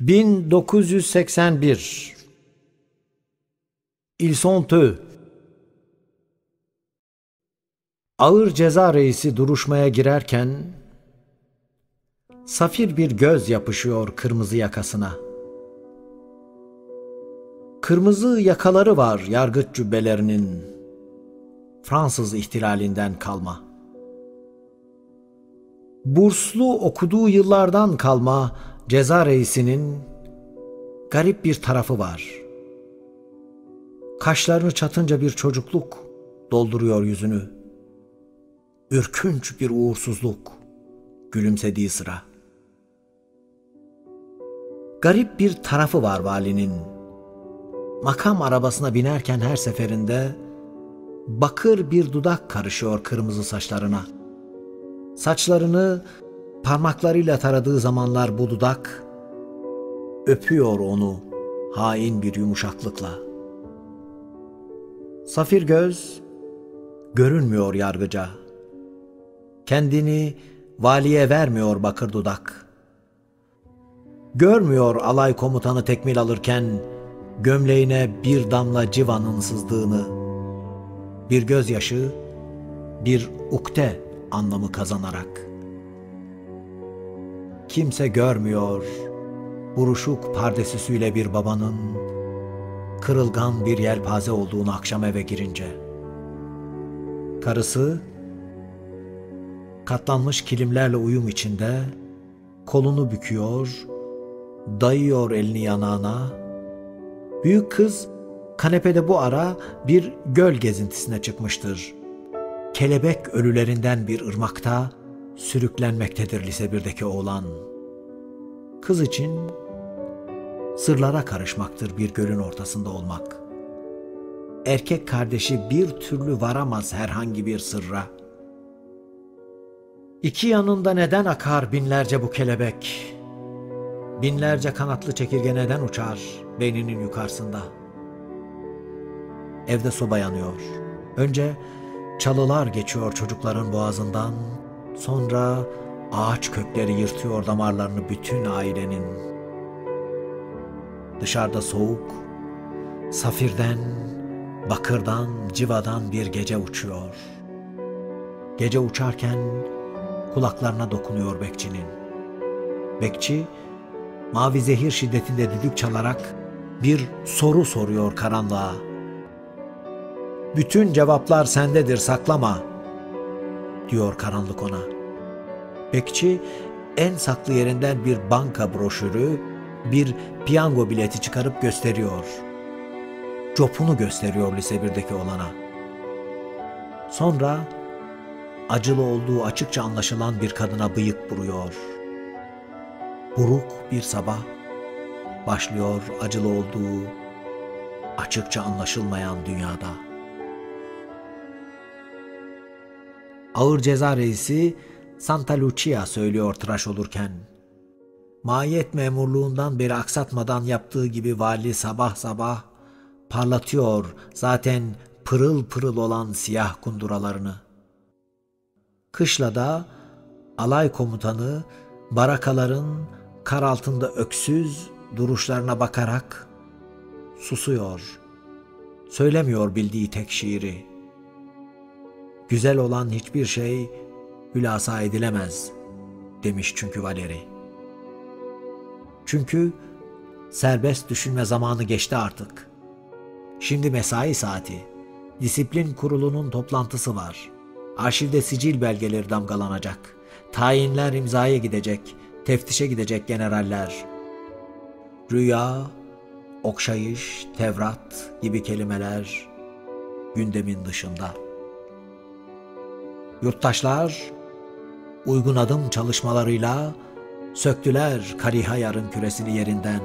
1981 Ils sont eux. Ağır ceza reisi duruşmaya girerken safir bir göz yapışıyor kırmızı yakasına. Kırmızı yakaları var yargıç cübbelerinin Fransız ihtilalinden kalma. Burslu okuduğu yıllardan kalma ceza reisinin garip bir tarafı var. Kaşlarını çatınca bir çocukluk dolduruyor yüzünü. Ürkünç bir uğursuzluk gülümsediği sıra. Garip bir tarafı var valinin. Makam arabasına binerken her seferinde bakır bir dudak karışıyor kırmızı saçlarına. Saçlarını parmaklarıyla taradığı zamanlar bu dudak öpüyor onu hain bir yumuşaklıkla. Safir göz görünmüyor yargıca. Kendini valiye vermiyor bakır dudak. Görmüyor alay komutanı tekmil alırken gömleğine bir damla civanın sızdığını. Bir gözyaşı, bir ukte anlamı kazanarak. Kimse görmüyor buruşuk pardesüsüyle bir babanın kırılgan bir yelpaze olduğunu akşam eve girince. Karısı katlanmış kilimlerle uyum içinde kolunu büküyor, dayıyor elini yanağına. Büyük kız kanepede bu ara bir göl gezintisine çıkmıştır. Kelebek ölülerinden bir ırmakta sürüklenmektedir lise birdeki oğlan. Kız için sırlara karışmaktır bir gölün ortasında olmak. Erkek kardeşi bir türlü varamaz herhangi bir sırra. İki yanında neden akar binlerce bu kelebek? Binlerce kanatlı çekirge neden uçar beyninin yukarısında? Evde soba yanıyor. Önce çalılar geçiyor çocukların boğazından, sonra ağaç kökleri yırtıyor damarlarını bütün ailenin. Dışarıda soğuk, safirden, bakırdan, civadan bir gece uçuyor. Gece uçarken kulaklarına dokunuyor bekçinin. Bekçi, mavi zehir şiddetinde düdük çalarak bir soru soruyor karanlığa. Bütün cevaplar sendedir saklama, diyor karanlık ona. Bekçi en saklı yerinden bir banka broşürü, bir piyango bileti çıkarıp gösteriyor. Copunu gösteriyor lise birdeki olana. Sonra acılı olduğu açıkça anlaşılan bir kadına bıyık vuruyor. Buruk bir sabah başlıyor acılı olduğu açıkça anlaşılmayan dünyada. Ağır ceza reisi Santa Lucia söylüyor tıraş olurken. Mahiyet memurluğundan beri aksatmadan yaptığı gibi vali sabah sabah parlatıyor zaten pırıl pırıl olan siyah kunduralarını. Kışlada alay komutanı barakaların kar altında öksüz duruşlarına bakarak susuyor. Söylemiyor bildiği tek şiiri. Güzel olan hiçbir şey hülasa edilemez demiş çünkü Valeri. Çünkü serbest düşünme zamanı geçti artık. Şimdi mesai saati. Disiplin kurulunun toplantısı var. Arşivde sicil belgeleri damgalanacak. Tayinler imzaya gidecek. Teftişe gidecek generaller. Rüya, okşayış, tevrat gibi kelimeler gündemin dışında. Yurttaşlar uygun adım çalışmalarıyla söktüler Kariha yarın küresini yerinden.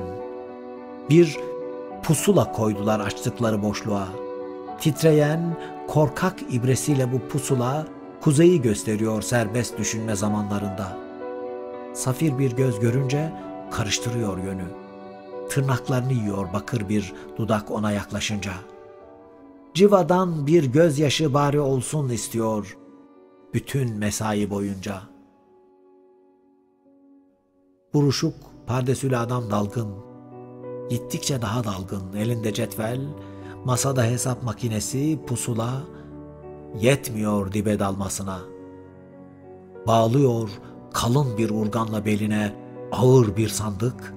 Bir pusula koydular açtıkları boşluğa. Titreyen, korkak ibresiyle bu pusula kuzeyi gösteriyor serbest düşünme zamanlarında. Safir bir göz görünce karıştırıyor yönü. Tırnaklarını yiyor bakır bir dudak ona yaklaşınca. Civadan bir gözyaşı bari olsun istiyor bütün mesai boyunca. Buruşuk Pardesülü adam dalgın. Gittikçe daha dalgın. Elinde cetvel, masada hesap makinesi, pusula. Yetmiyor dibe dalmasına. Bağlıyor kalın bir urganla beline ağır bir sandık.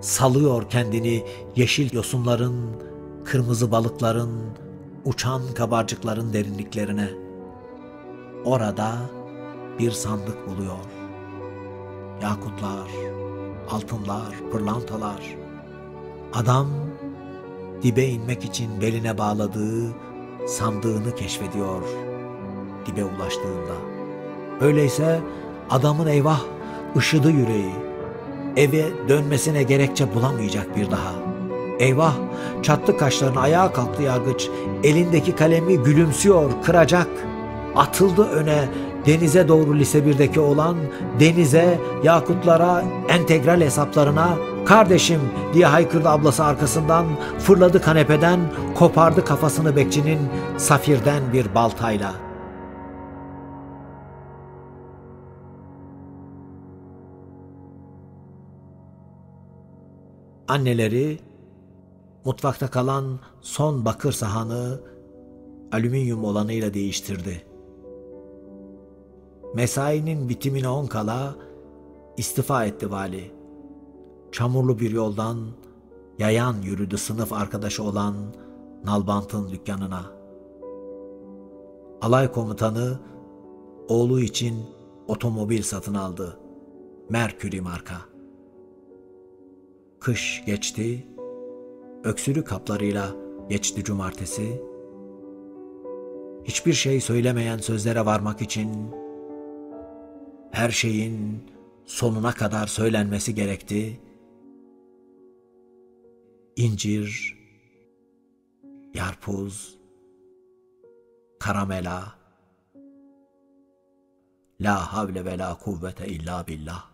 Salıyor kendini yeşil yosunların, kırmızı balıkların, uçan kabarcıkların derinliklerine. Orada bir sandık buluyor. Yakutlar, altınlar, pırlantalar. Adam dibe inmek için beline bağladığı sandığını keşfediyor dibe ulaştığında. Öyleyse adamın eyvah ışıdı yüreği. Eve dönmesine gerekçe bulamayacak bir daha. Eyvah çattı kaşlarını ayağa kalktı yargıç. Elindeki kalemi gülümsüyor kıracak. Atıldı öne denize doğru lise 1'deki olan denize, yakutlara, entegral hesaplarına kardeşim diye haykırdı ablası arkasından, fırladı kanepeden, kopardı kafasını bekçinin safirden bir baltayla. Anneleri mutfakta kalan son bakır sahanı alüminyum olanıyla değiştirdi.'' Mesainin bitimine on kala istifa etti vali. Çamurlu bir yoldan yayan yürüdü sınıf arkadaşı olan Nalbant'ın dükkanına. Alay komutanı oğlu için otomobil satın aldı. Mercury marka. Kış geçti, öksürük kaplarıyla geçti cumartesi. Hiçbir şey söylemeyen sözlere varmak için her şeyin sonuna kadar söylenmesi gerekti. İncir, yarpuz, karamela, la havle ve la kuvvete illa billah.